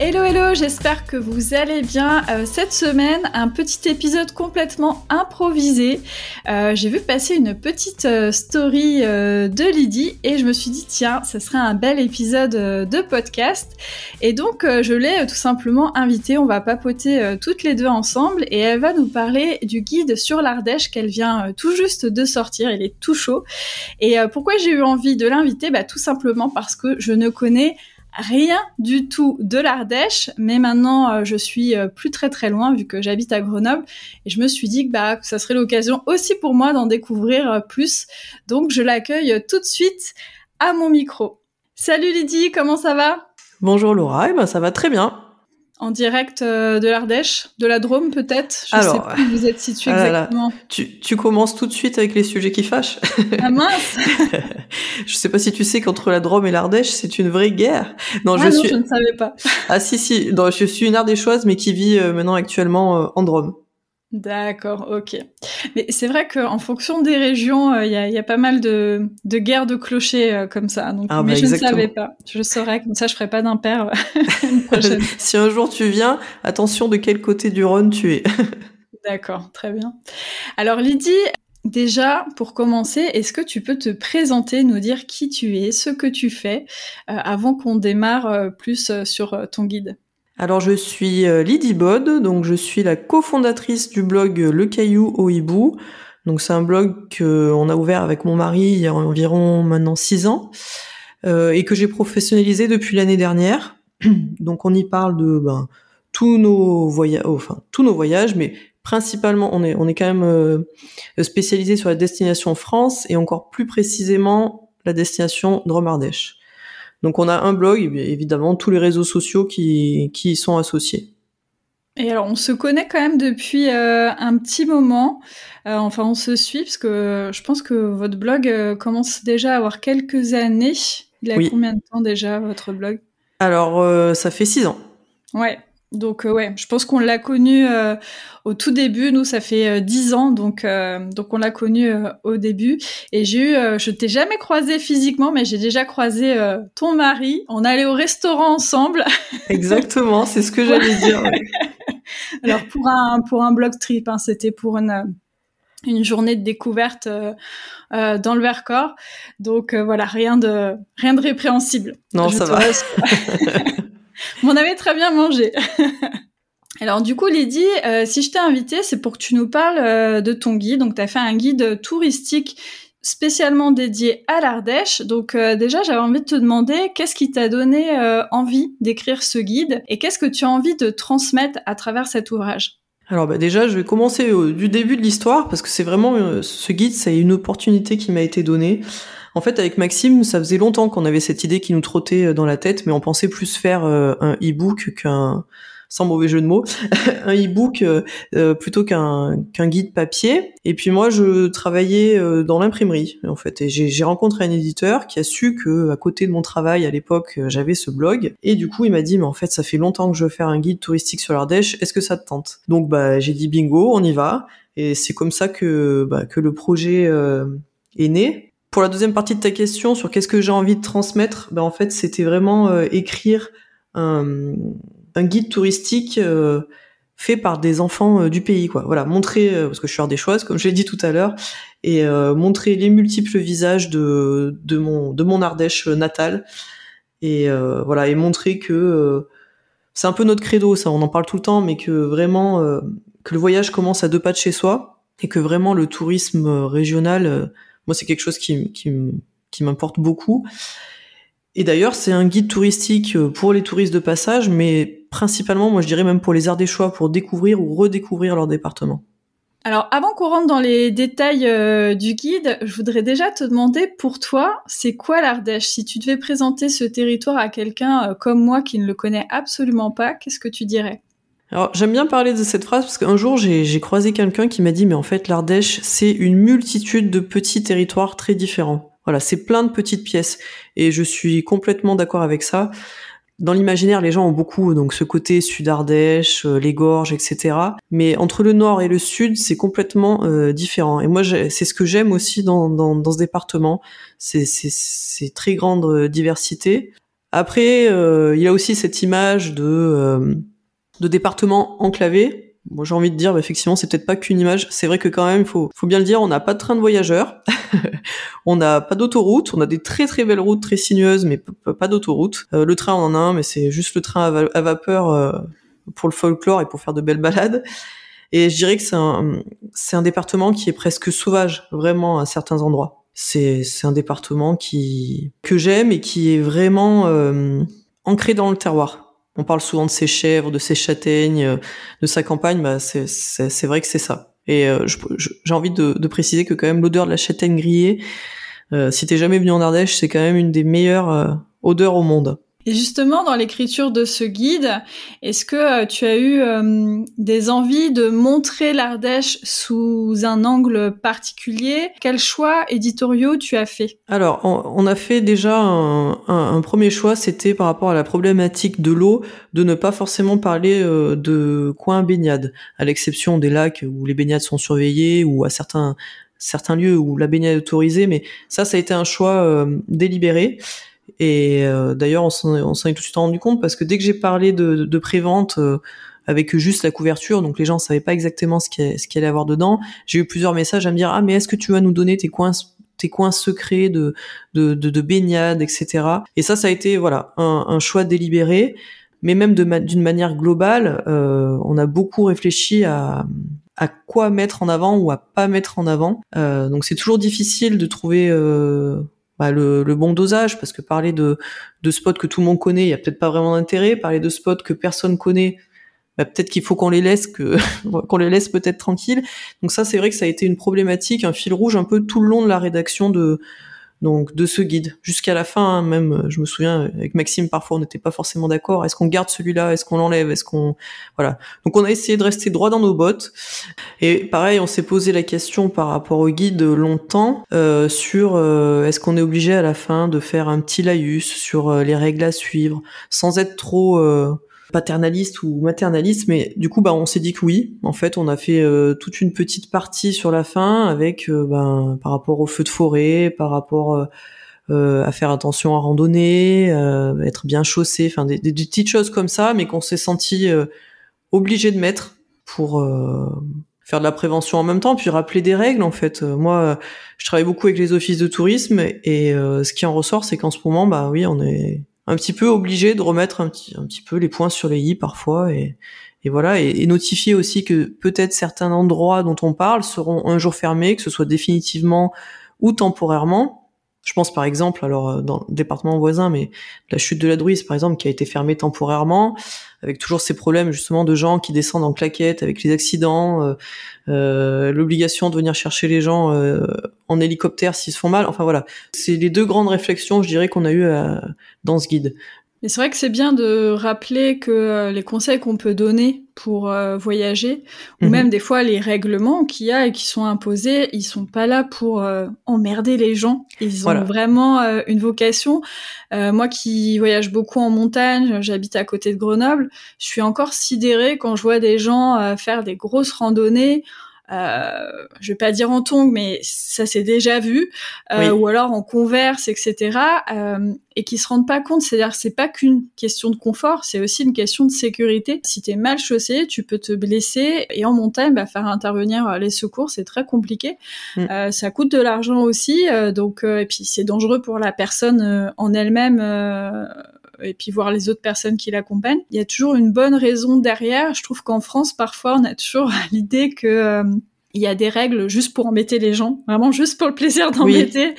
Hello hello, j'espère que vous allez bien. Euh, cette semaine, un petit épisode complètement improvisé. Euh, j'ai vu passer une petite euh, story de Lydie et je me suis dit tiens, ce serait un bel épisode de podcast. Et donc je l'ai tout simplement invitée, on va papoter toutes les deux ensemble et elle va nous parler du guide sur l'Ardèche qu'elle vient tout juste de sortir, il est tout chaud. Et pourquoi j'ai eu envie de l'inviter? Bah tout simplement parce que je ne connais rien du tout de l'Ardèche, mais maintenant euh, je suis euh, plus très très loin vu que j'habite à Grenoble et je me suis dit que bah ça serait l'occasion aussi pour moi d'en découvrir euh, plus. Donc je l'accueille tout de suite à mon micro. Salut Lydie, comment ça va? Bonjour Laura, eh ben ça va très bien en direct de l'Ardèche, de la Drôme peut-être? Je Alors, sais pas où vous êtes situé ah exactement. Tu, tu, commences tout de suite avec les sujets qui fâchent. Ah mince Je sais pas si tu sais qu'entre la Drôme et l'Ardèche, c'est une vraie guerre. Non, ah je non, suis. Je ne savais pas. Ah si si, non, je suis une Ardéchoise mais qui vit euh, maintenant actuellement euh, en Drôme. D'accord, ok. Mais c'est vrai qu'en fonction des régions, il y, a, y, a, pas mal de, de guerres de clochers comme ça. Donc, ah, mais bah, je ne savais pas. Je saurais, comme ça je ferai pas d'impair si un jour tu viens, attention de quel côté du Rhône tu es. D'accord, très bien. Alors Lydie, déjà pour commencer, est-ce que tu peux te présenter, nous dire qui tu es, ce que tu fais, avant qu'on démarre plus sur ton guide? Alors je suis euh, Lydie Bod, donc je suis la cofondatrice du blog Le Caillou au Hibou. Donc c'est un blog qu'on a ouvert avec mon mari il y a environ maintenant six ans euh, et que j'ai professionnalisé depuis l'année dernière. Donc on y parle de ben, tous nos voyages, tous nos voyages, mais principalement on est on est quand même euh, spécialisé sur la destination France et encore plus précisément la destination Dromardèche. Donc on a un blog et évidemment tous les réseaux sociaux qui, qui y sont associés. Et alors on se connaît quand même depuis euh, un petit moment. Euh, enfin on se suit parce que je pense que votre blog euh, commence déjà à avoir quelques années. Il a combien de temps déjà votre blog? Alors ça fait six ans. Ouais. Donc ouais, je pense qu'on l'a connu au tout début. Nous, ça fait dix ans, donc donc on l'a connu au début. Et j'ai eu, je t'ai jamais croisé physiquement, mais j'ai déjà croisé ton mari. On allait au restaurant ensemble. Exactement, c'est ce que j'allais dire. Alors pour un pour un blog trip, hein, c'était pour une une journée de découverte dans le Vercors. Donc voilà, rien de rien de répréhensible. Non, ça va. on avait très bien mangé. Alors du coup, Lydie, euh, si je t'ai invité, c'est pour que tu nous parles euh, de ton guide. Donc tu as fait un guide touristique spécialement dédié à l'Ardèche. Donc euh, déjà, j'avais envie de te demander qu'est-ce qui t'a donné envie d'écrire ce guide et qu'est-ce que tu as envie de transmettre à travers cet ouvrage? Alors bah déjà, je vais commencer du début de l'histoire parce que c'est vraiment ce guide, c'est une opportunité qui m'a été donnée. En fait, avec Maxime, ça faisait longtemps qu'on avait cette idée qui nous trottait euh, dans la tête, mais on pensait plus faire euh, un e-book qu'un sans mauvais jeu de mots, un e-book euh, plutôt qu'un guide papier. Et puis moi, je travaillais dans l'imprimerie en fait, et j'ai rencontré un éditeur qui a su que à côté de mon travail à l'époque, j'avais ce blog. Et du coup, il m'a dit, mais en fait, ça fait longtemps que je veux faire un guide touristique sur l'Ardèche. Est-ce que ça te tente? Donc bah, j'ai dit bingo, on y va. Et c'est comme ça que bah, que le projet est né. Pour la deuxième partie de ta question sur qu'est-ce que j'ai envie de transmettre, ben en fait c'était vraiment euh, écrire un, un, guide touristique euh, fait par des enfants euh, du pays quoi. Voilà, montrer parce que je suis ardéchoise comme je l'ai dit tout à l'heure et montrer les multiples visages de de mon de mon Ardèche natale et voilà et montrer que c'est un peu notre credo ça, on en parle tout le temps mais que vraiment que le voyage commence à deux pas de chez soi et que vraiment le tourisme régional moi, c'est quelque chose qui, m'importe beaucoup. Et d'ailleurs, c'est un guide touristique euh, pour les touristes de passage, mais principalement, moi, je dirais même pour les Ardéchois, pour découvrir ou redécouvrir leur département. Alors, avant qu'on rentre dans les détails euh, du guide, je voudrais déjà te demander, pour toi, c'est quoi l'Ardèche? Si tu devais présenter ce territoire à quelqu'un euh, comme moi qui ne le connaît absolument pas, qu'est-ce que tu dirais? Alors j'aime bien parler de cette phrase parce qu'un jour j'ai croisé quelqu'un qui m'a dit mais en fait l'Ardèche c'est une multitude de petits territoires très différents. Voilà, c'est plein de petites pièces et je suis complètement d'accord avec ça dans l'imaginaire, les gens ont beaucoup donc ce côté sud-Ardèche, euh, les gorges, etc. Mais entre le nord et le sud, c'est complètement euh, différent. Et moi, c'est ce que j'aime aussi dans, dans, dans, ce département, c'est très grande euh, diversité. Après, il y a aussi cette image de, de département enclavé, moi, j'ai envie de dire, bah, effectivement, c'est peut-être pas qu'une image. C'est vrai que quand même, faut, faut bien le dire, on n'a pas de train de voyageurs, on n'a pas d'autoroute, on a des très très belles routes très sinueuses, mais pas d'autoroute. Euh, le train, on en a un, mais c'est juste le train à, vapeur euh, pour le folklore et pour faire de belles balades. Et je dirais que c'est un, un département qui est presque sauvage, vraiment à certains endroits. C'est, c'est un département qui que j'aime et qui est vraiment euh, ancré dans le terroir. On parle souvent de ses chèvres, de ses châtaignes, euh, de sa campagne. Bah, c'est vrai que c'est ça. Et euh, j'ai envie de, préciser que quand même l'odeur de la châtaigne grillée, euh, si t'es jamais venu en Ardèche, c'est quand même une des meilleures euh, odeurs au monde. Et justement, dans l'écriture de ce guide, est-ce que euh, tu as eu euh, des envies de montrer l'Ardèche sous un angle particulier? Quels choix éditoriaux tu as fait? Alors, on, a fait déjà un, premier choix, c'était par rapport à la problématique de l'eau, de ne pas forcément parler euh, de coins baignade, à l'exception des lacs où les baignades sont surveillées ou à certains certains lieux où la baignade est autorisée, mais ça, ça a été un choix délibéré. Et euh, d'ailleurs, on s'en est tout de suite rendu compte parce que dès que j'ai parlé de, de prévente euh, avec juste la couverture, donc les gens savaient pas exactement ce qu'il qu allait avoir dedans, j'ai eu plusieurs messages à me dire ah mais est-ce que tu vas nous donner tes coins tes coins secrets de de, de, de baignade, etc. Et ça, ça a été voilà un, un choix délibéré, mais même d'une manière globale, euh, on a beaucoup réfléchi à à quoi mettre en avant ou à pas mettre en avant. Euh, donc c'est toujours difficile de trouver euh, bah, le, bon dosage, parce que parler de, de spots que tout le monde connaît, il y a peut-être pas vraiment d'intérêt. Parler de spots que personne connaît, bah, peut-être qu'il faut qu'on les laisse, qu'on les laisse peut-être tranquilles. Donc ça, c'est vrai que ça a été une problématique, un fil rouge un peu tout le long de la rédaction de donc de ce guide. Jusqu'à la fin hein, même euh, je me souviens avec Maxime parfois on n'était pas forcément d'accord. Est-ce qu'on garde celui-là? Est-ce qu'on l'enlève? Est-ce qu'on voilà. Donc on a essayé de rester droit dans nos bottes. Et pareil on s'est posé la question par rapport au guide longtemps euh, sur euh, est-ce qu'on est obligé à la fin de faire un petit laïus sur les règles à suivre sans être trop paternaliste ou maternaliste, mais du coup, bah, on s'est dit que oui. En fait, on a fait euh, toute une petite partie sur la fin avec, euh, ben, par rapport au feu de forêt, par rapport euh, à faire attention à randonner, être bien chaussé, enfin des, des, petites choses comme ça, mais qu'on s'est senti obligé de mettre pour faire de la prévention en même temps, puis rappeler des règles. En fait, moi, je travaille beaucoup avec les offices de tourisme et ce qui en ressort, c'est qu'en ce moment, bah oui, on est un petit peu obligé de remettre un petit, peu les points sur les i parfois et, et voilà et, notifier aussi que peut-être certains endroits dont on parle seront un jour fermés, que ce soit définitivement ou temporairement. Je pense par exemple, alors euh, dans le département voisin, mais la chute de la Druise par exemple, qui a été fermée temporairement, avec toujours ces problèmes justement de gens qui descendent en claquette avec les accidents, euh, euh, l'obligation de venir chercher les gens en hélicoptère s'ils se font mal. Enfin voilà, c'est les deux grandes réflexions, je dirais, qu'on a eues dans ce guide. Mais c'est vrai que c'est bien de rappeler que euh, les conseils qu'on peut donner pour euh, voyager, ou mhm. même des fois les règlements qu'il y a et qui sont imposés, ils sont pas là pour euh, emmerder les gens. Ils ont vraiment une vocation. moi qui voyage beaucoup en montagne, j'habite à côté de Grenoble, je suis encore sidérée quand je vois des gens faire des grosses randonnées euh, je vais pas dire en tongue, mais ça s'est déjà vu, euh, ou alors en converse, etc. Euh, et qui se rendent pas compte, c'est-à-dire c'est pas qu'une question de confort, c'est aussi une question de sécurité. Si t'es mal chaussé, tu peux te blesser, et en montagne, bah, faire intervenir les secours, c'est très compliqué. Mm. Euh, ça coûte de l'argent aussi, euh, donc et puis c'est dangereux pour la personne en elle-même et puis voir les autres personnes qui l'accompagnent. Il y a toujours une bonne raison derrière. Je trouve qu'en France, parfois, on a toujours l'idée que euh, il y a des règles juste pour embêter les gens, vraiment juste pour le plaisir d'embêter,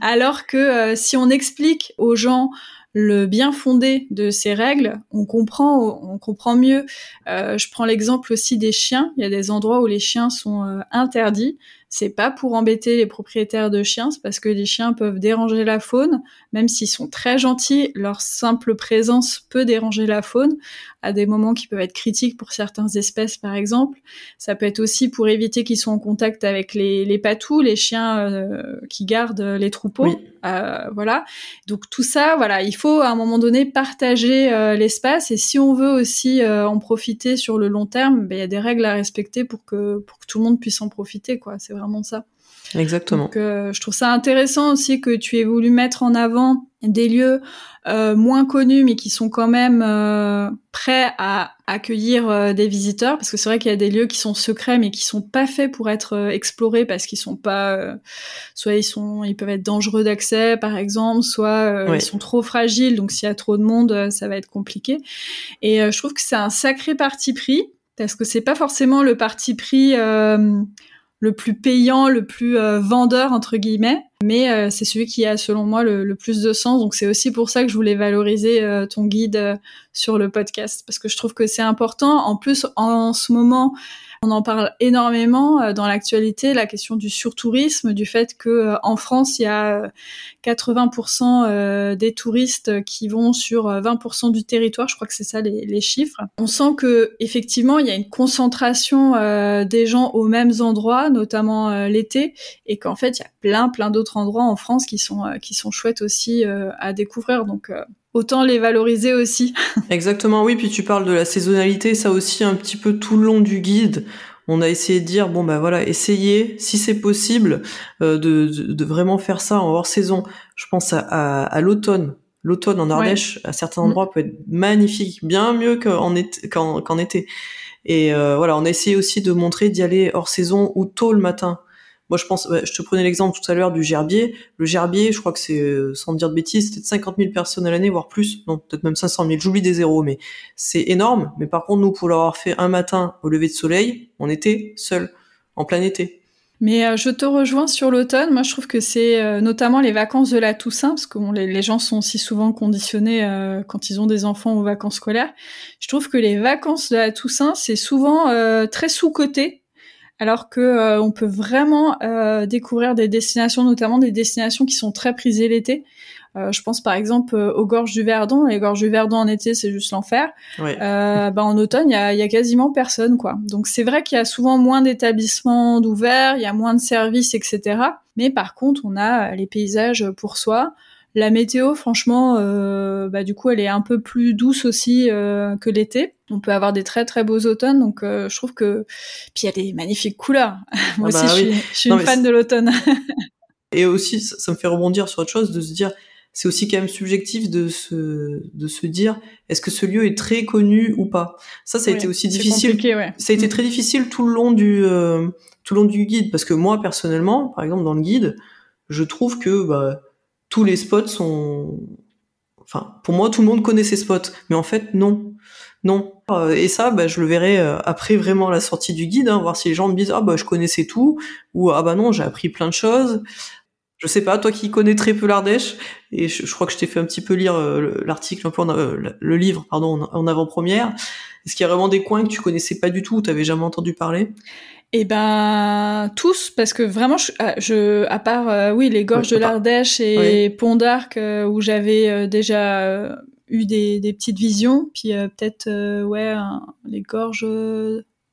alors que euh, si on explique aux gens le bien fondé de ces règles, on comprend, on comprend mieux. Euh, je prends l'exemple aussi des chiens. Il y a des endroits où les chiens sont euh, interdits. C'est pas pour embêter les propriétaires de chiens, c'est parce que les chiens peuvent déranger la faune, même s'ils sont très gentils, leur simple présence peut déranger la faune à des moments qui peuvent être critiques pour certaines espèces, par exemple. Ça peut être aussi pour éviter qu'ils soient en contact avec les, les patous, les chiens euh, qui gardent les troupeaux. Euh, voilà. Donc tout ça, voilà, il faut à un moment donné partager euh, l'espace et si on veut aussi euh, en profiter sur le long terme, ben, il y a des règles à respecter pour que pour que tout le monde puisse en profiter, quoi. C'est vraiment ça. Exactement. Donc, je trouve ça intéressant aussi que tu aies voulu mettre en avant des lieux euh, moins connus mais qui sont quand même euh, prêts à accueillir euh, des visiteurs parce que c'est vrai qu'il y a des lieux qui sont secrets mais qui sont pas faits pour être explorés parce qu'ils sont pas soit ils sont ils peuvent être dangereux d'accès par exemple soit ils sont trop fragiles donc s'il y a trop de monde ça va être compliqué et je trouve que c'est un sacré parti pris parce que c'est pas forcément le parti pris le plus payant, le plus euh, vendeur entre guillemets, mais euh, c'est celui qui a selon moi le, plus de sens. Donc c'est aussi pour ça que je voulais valoriser euh, ton guide sur le podcast parce que je trouve que c'est important. En plus, en ce moment, on en parle énormément euh, dans l'actualité, la question du surtourisme, du fait que euh, en France, il y a 80% euh, des touristes qui vont sur 20% du territoire. Je crois que c'est ça les, chiffres. On sent que effectivement, il y a une concentration des gens aux mêmes endroits, notamment l'été, et qu'en fait, il y a plein, plein d'autres endroits en France qui sont qui sont chouettes aussi à découvrir. Donc autant les valoriser aussi. Exactement, oui. Puis tu parles de la saisonnalité, ça aussi un petit peu tout le long du guide. On a essayé de dire bon bah voilà, essayez si c'est possible euh, de, de, vraiment faire ça en hors saison. Je pense à, à, l'automne. L'automne en Ardèche, à certains mm. endroits, peut être magnifique, bien mieux qu'en été. Qu'en, été. Et euh, voilà, on a essayé aussi de montrer d'y aller hors saison ou tôt le matin. Moi, je pense, je te prenais l'exemple tout à l'heure du gerbier. Le gerbier, je crois que c'est, euh, sans dire de bêtises, peut-être 50 000 personnes à l'année, voire plus. Non, peut-être même 500 000. J'oublie des zéros, mais c'est énorme. Mais par contre, nous, pour l'avoir fait un matin au lever de soleil, on était seuls, en plein été. Mais euh, je te rejoins sur l'automne. Moi, je trouve que c'est euh, notamment les vacances de la Toussaint, parce que les, les, gens sont aussi souvent conditionnés quand ils ont des enfants aux vacances scolaires. Je trouve que les vacances de la Toussaint, c'est souvent très sous-coté alors que euh, on peut vraiment euh, découvrir des destinations, notamment des destinations qui sont très prisées l'été. Euh, je pense par exemple aux gorges du Verdon. Les gorges du Verdon en été, c'est juste l'enfer. bah, en automne, il y a, y a, quasiment personne, quoi. Donc c'est vrai qu'il y a souvent moins d'établissements d'ouverts, il y a moins de services, etc. Mais par contre, on a les paysages pour soi. La météo, franchement, euh, bah, du coup, elle est un peu plus douce aussi euh, que l'été. On peut avoir des très très beaux automnes, donc euh, je trouve que puis il y a des magnifiques couleurs. Moi ah aussi, bah je suis, une fan de l'automne. Et aussi, ça, me fait rebondir sur autre chose, de se dire, c'est aussi quand même subjectif de se de se dire, est-ce que ce lieu est très connu ou pas? Ça, ça a été aussi difficile. Ça a été mm. très difficile tout le long du tout le long du guide, parce que moi personnellement, par exemple dans le guide, je trouve que bah tous les spots sont, enfin, pour moi, tout le monde connaît ces spots, mais en fait, non, non. Euh, et ça, bah, je le verrai euh, après vraiment la sortie du guide, hein, voir si les gens me disent ah bah je connaissais tout ou ah bah non j'ai appris plein de choses. Je sais pas, toi qui connais très peu l'Ardèche, et je, crois que je t'ai fait un petit peu lire euh, l'article, le livre, pardon, en avant-première. Est-ce qu'il y a vraiment des coins que tu connaissais pas du tout, ou t'avais jamais entendu parler? Eh ben tous, parce que vraiment, je, ah, je à part euh, oui les gorges de l'Ardèche et Pont d'Arc euh, où j'avais euh, déjà eu des, des, petites visions, puis peut-être ouais les gorges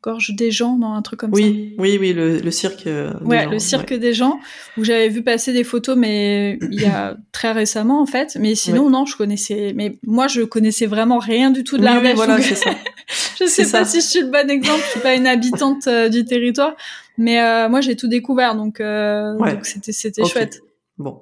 gorge des gens, dans un truc comme ça. Oui, oui, oui, le, le cirque. ouais, le cirque des gens, où j'avais vu passer des photos, mais il y a très récemment en fait. Mais sinon, non, je connaissais. Mais moi, je connaissais vraiment rien du tout de l'Ardèche. Oui, voilà, c'est ça. je sais pas si je suis le bon exemple. Je suis pas une habitante euh, du territoire, mais euh, moi, j'ai tout découvert, donc euh, donc c'était c'était chouette.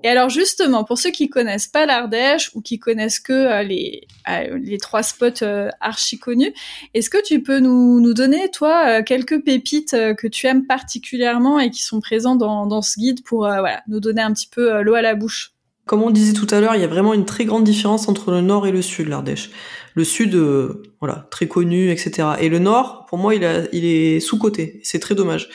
Et alors justement, pour ceux qui connaissent pas l'Ardèche ou qui connaissent que euh, les, euh, les trois spots euh, archi connus, est-ce que tu peux nous, nous donner, toi, quelques pépites que tu aimes particulièrement et qui sont présents dans, dans ce guide pour voilà, nous donner un petit peu l'eau à la bouche? Comme on disait tout à l'heure, il y a vraiment une très grande différence entre le nord et le sud de l'Ardèche. Le sud, voilà, très connu, etc. Et le nord, pour moi, il, a, il est sous-côté. C'est très dommage.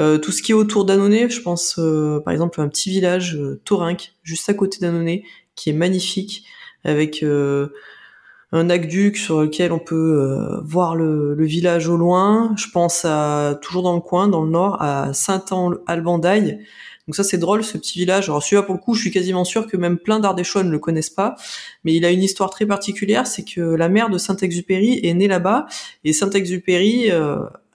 Euh, tout ce qui est autour d'Annonay, je pense euh, par exemple à un petit village, euh, Torinque, juste à côté d'Annonay, qui est magnifique, avec un aqueduc sur lequel on peut voir le, village au loin. Je pense à toujours dans le coin, dans le nord, à Saint-Albandaille. Donc ça c'est drôle ce petit village. Alors celui-là pour le coup, je suis quasiment sûr que même plein d'Ardéchois ne le connaissent pas, mais il a une histoire très particulière, c'est que la mère de Saint-Exupéry est née là-bas et Saint-Exupéry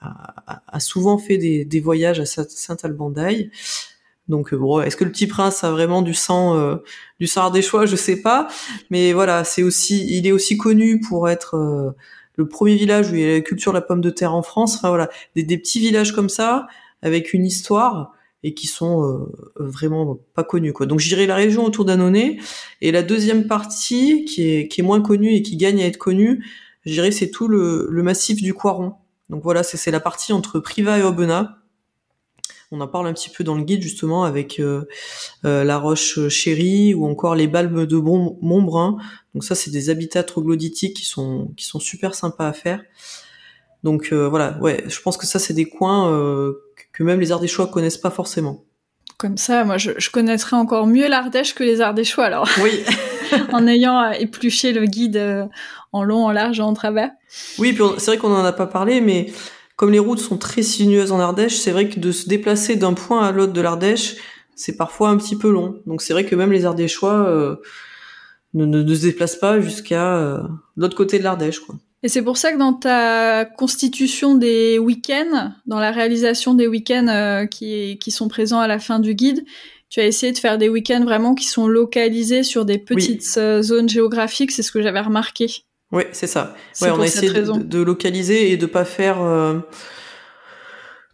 a, souvent fait des, voyages à Saint-Albandaï. Donc euh, bon, est-ce que le petit prince a vraiment du sang euh, du sang ardéchois, je sais pas, mais voilà, c'est aussi il est aussi connu pour être le premier village où il y a la culture de la pomme de terre en France. Enfin voilà, des, des petits villages comme ça avec une histoire et qui sont euh, vraiment pas connus quoi. Donc j'irai la région autour d'Annonay et la deuxième partie qui est qui est moins connue et qui gagne à être connue, je c'est tout le, le, massif du Coiron. Donc voilà, c'est la partie entre Privas et Aubenas. On en parle un petit peu dans le guide justement avec euh, euh, la roche chérie ou encore les balmes de Montbrun. Donc ça c'est des habitats troglodytiques qui sont qui sont super sympas à faire. Donc voilà, ouais, je pense que ça c'est des coins que même les Ardéchois connaissent pas forcément. Comme ça, moi, je, connaîtrais encore mieux l'Ardèche que les Ardéchois, alors. Oui. en ayant épluché le guide euh, en long, en large et en travers. Oui, puis c'est vrai qu'on en a pas parlé, mais comme les routes sont très sinueuses en Ardèche, c'est vrai que de se déplacer d'un point à l'autre de l'Ardèche, c'est parfois un petit peu long. Donc c'est vrai que même les Ardéchois euh, ne, ne, se déplacent pas jusqu'à euh, l'autre côté de l'Ardèche, quoi. Et c'est pour ça que dans ta constitution des week-ends, dans la réalisation des week-ends euh, qui, qui sont présents à la fin du guide, tu as essayé de faire des week-ends vraiment qui sont localisés sur des petites euh, zones géographiques, c'est ce que j'avais remarqué. Oui, c'est ça. Ouais, on a essayé de, localiser et de pas faire euh,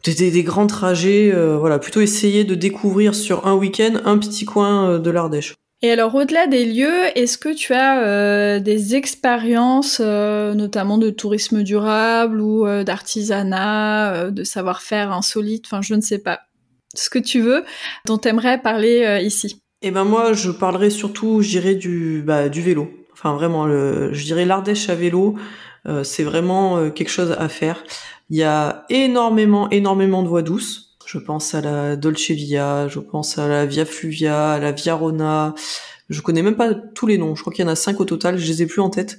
des, des, grands trajets. voilà, plutôt essayer de découvrir sur un week-end un petit coin de l'Ardèche. Et alors, au-delà des lieux, est-ce que tu as euh, des expériences, euh, notamment de tourisme durable ou euh, d'artisanat, de savoir-faire insolite, enfin, je ne sais pas, ce que tu veux, dont tu aimerais parler ici Eh ben moi, je parlerai surtout, je dirais, du, bah, du vélo. Enfin, vraiment, le, je dirais l'Ardèche à vélo, c'est vraiment quelque chose à faire. Il y a énormément, énormément de voies douces. Je pense à la Dolce Via, je pense à la Via Fluvia, à la Via Rona. Je connais même pas tous les noms. Je crois qu'il y en a cinq au total. Je les ai plus en tête.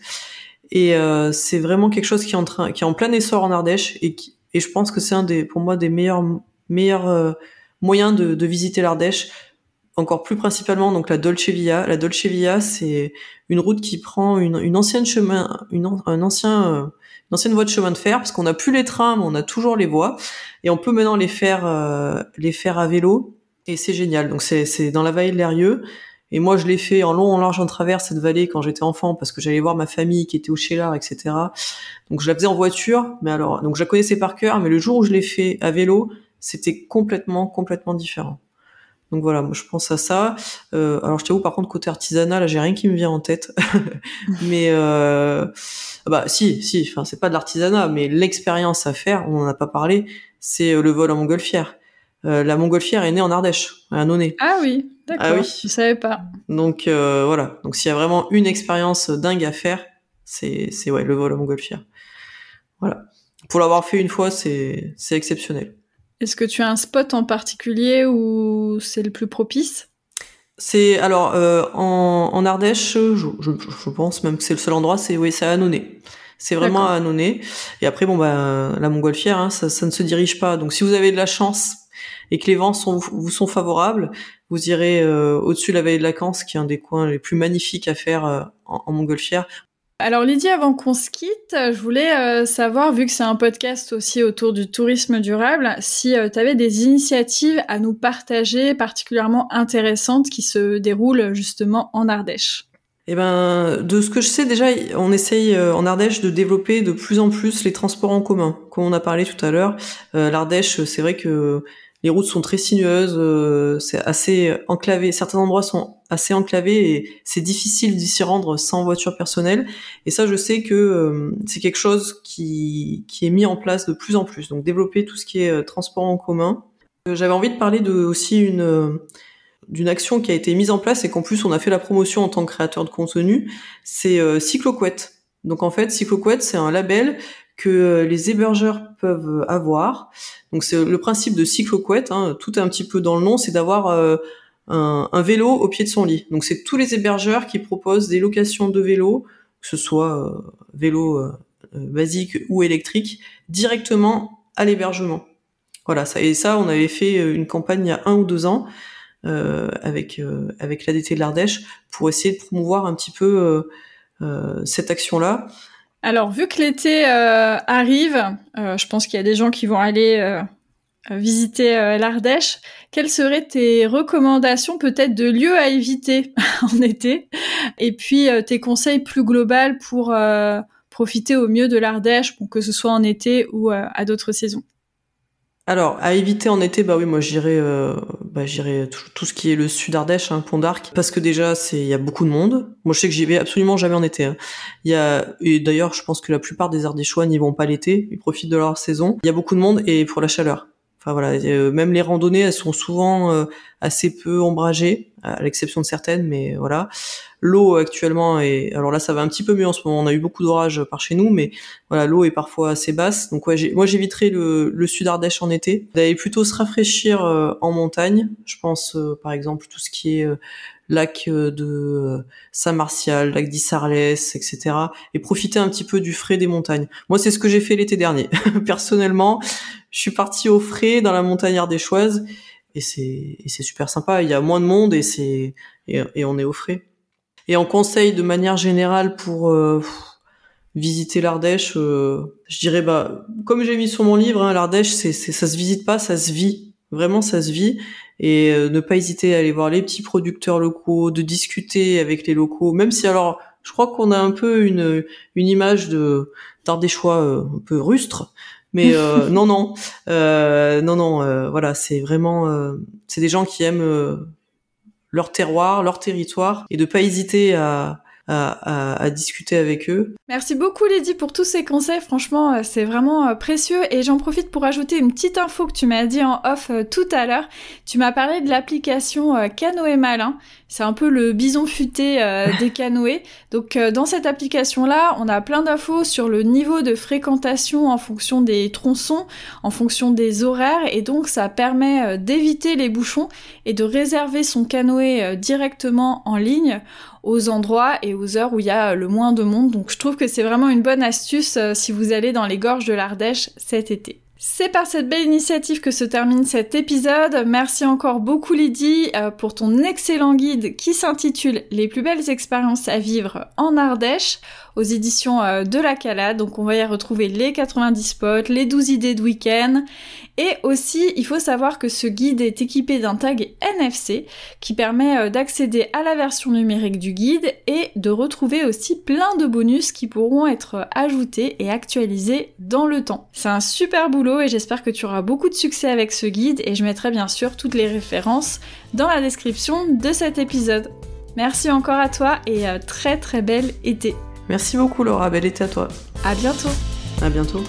Et euh, c'est vraiment quelque chose qui est en train, qui est en plein essor en Ardèche et et je pense que c'est un des, pour moi, des meilleurs, meilleurs euh, moyens de, de visiter l'Ardèche. Encore plus principalement, donc la Dolce Via. La Dolce Via, c'est une route qui prend une, une ancienne chemin, une, un ancien une ancienne voie de chemin de fer parce qu'on n'a plus les trains mais on a toujours les voies et on peut maintenant les faire euh, les faire à vélo et c'est génial. Donc c'est dans la vallée de l'Erieux et moi je l'ai fait en long en large en travers cette vallée quand j'étais enfant parce que j'allais voir ma famille qui était au Chélar etc. Donc je la faisais en voiture mais alors donc je la connaissais par cœur mais le jour où je l'ai fait à vélo c'était complètement complètement différent. Donc voilà, moi je pense à ça. Euh, alors je t'avoue par contre côté artisanal, j'ai rien qui me vient en tête. mais euh, bah si, si, enfin c'est pas de l'artisanat, mais l'expérience à faire, on en a pas parlé, c'est euh, le vol en montgolfière. Euh, la montgolfière est née en Ardèche, à Annonay. Ah oui, d'accord. Ah oui. Je savais pas. Donc euh, voilà, donc s'il y a vraiment une expérience dingue à faire, c'est c'est ouais le vol en montgolfière. Voilà. Pour l'avoir fait une fois, c'est c'est exceptionnel. Est-ce que tu as un spot en particulier où c'est le plus propice? C'est alors euh, en, en, Ardèche, je, je, je, pense même que c'est le seul endroit, c'est oui, c'est à Annonay. C'est vraiment à Annonay. Et après, bon bah la montgolfière, hein, ça, ça, ne se dirige pas. Donc si vous avez de la chance et que les vents sont, vous sont favorables, vous irez euh, au-dessus de la vallée de la Canse, qui est un des coins les plus magnifiques à faire euh, en, en montgolfière. Alors Lydie, avant qu'on se quitte, je voulais euh, savoir, vu que c'est un podcast aussi autour du tourisme durable, si euh, tu avais des initiatives à nous partager particulièrement intéressantes qui se déroulent justement en Ardèche. Eh ben, de ce que je sais déjà, on essaye euh, en Ardèche de développer de plus en plus les transports en commun. Comme on a parlé tout à l'heure, l'Ardèche, c'est vrai que les routes sont très sinueuses, euh, c'est assez enclavé. Certains endroits sont assez enclavés et c'est difficile d'y s'y rendre sans voiture personnelle. Et ça, je sais que euh, c'est quelque chose qui, qui est mis en place de plus en plus. Donc développer tout ce qui est euh, transport en commun. J'avais envie de parler de aussi une d'une action qui a été mise en place et qu'en plus on a fait la promotion en tant que créateur de contenu, c'est euh, Cycloquette. Donc en fait, Cycloquette, c'est un label que euh, les hébergeurs peuvent avoir. Donc c'est le principe de cycloquette, hein, tout est un petit peu dans le nom, c'est d'avoir euh, un, vélo au pied de son lit. Donc c'est tous les hébergeurs qui proposent des locations de vélos, que ce soit euh, vélo euh, basique ou électrique, directement à l'hébergement. Voilà, ça, et ça, on avait fait une campagne il y a un ou deux ans euh, avec euh, avec l'ADT de l'Ardèche pour essayer de promouvoir un petit peu cette action-là. Alors, vu que l'été arrive, je pense qu'il y a des gens qui vont aller visiter l'Ardèche. Quelles seraient tes recommandations peut-être de lieux à éviter en été? Et puis tes conseils plus globaux pour profiter au mieux de l'Ardèche, que ce soit en été ou à d'autres saisons? Alors, à éviter en été, bah oui, moi j'irais, euh, bah, j'irais tout, ce qui est le sud Ardèche, hein, Pont d'Arc, parce que déjà c'est, il y a beaucoup de monde. Moi je sais que j'y vais absolument jamais en été. Hein. Il y a, et d'ailleurs je pense que la plupart des Ardéchois n'y vont pas l'été, ils profitent de leur saison. Il y a beaucoup de monde et pour la chaleur. Enfin voilà, euh, même les randonnées, elles sont souvent euh, assez peu ombragées, à l'exception de certaines, mais voilà. L'eau actuellement est, alors là ça va un petit peu mieux en ce moment. On a eu beaucoup d'orages par chez nous, mais voilà, l'eau est parfois assez basse. Donc ouais, moi j'éviterai le, le sud Ardèche en été, d'aller plutôt se rafraîchir euh, en montagne. Je pense par exemple tout ce qui est lac euh, de euh, Saint-Martial, lac d'Issarlès, etc. Et profiter un petit peu du frais des montagnes. Moi, c'est ce que j'ai fait l'été dernier. Personnellement, je suis parti au frais dans la montagne ardéchoise et c'est super sympa. Il y a moins de monde et c'est et, on est au frais. Et en conseil de manière générale pour euh, visiter l'Ardèche, je dirais bah comme j'ai mis sur mon livre, hein, l'Ardèche c'est ça se visite pas, ça se vit. Vraiment, ça se vit et euh, ne pas hésiter à aller voir les petits producteurs locaux, de discuter avec les locaux, même si alors je crois qu'on a un peu une une image de d'Ardéchois euh, un peu rustre, mais euh, non non euh, non non voilà c'est vraiment c'est des gens qui aiment leur terroir, leur territoire et de pas hésiter à à, discuter avec eux. Merci beaucoup Lydie pour tous ces conseils, franchement euh, c'est vraiment euh, précieux et j'en profite pour ajouter une petite info que tu m'as dit en off euh, tout à l'heure. Tu m'as parlé de l'application Canoë Malin, c'est un peu le bison futé des canoës. Donc dans cette application là, on a plein d'infos sur le niveau de fréquentation en fonction des tronçons, en fonction des horaires et donc ça permet d'éviter les bouchons et de réserver son canoë directement en ligne aux endroits et aux heures où il y a le moins de monde. Donc je trouve que c'est vraiment une bonne astuce euh, si vous allez dans les gorges de l'Ardèche cet été. C'est par cette belle initiative que se termine cet épisode. Merci encore beaucoup Lydie euh, pour ton excellent guide qui s'intitule Les plus belles expériences à vivre en Ardèche aux éditions euh, de la Calade. Donc on va y retrouver les 90 spots, les 12 idées de week-end. Et aussi, il faut savoir que ce guide est équipé d'un tag NFC qui permet euh, d'accéder à la version numérique du guide et de retrouver aussi plein de bonus qui pourront être ajoutés et actualisés dans le temps. C'est un super boulot et j'espère que tu auras beaucoup de succès avec ce guide et je mettrai bien sûr toutes les références dans la description de cet épisode. Merci encore à toi et euh, très très bel été. Merci beaucoup Laura, bel été à toi. À bientôt. À bientôt.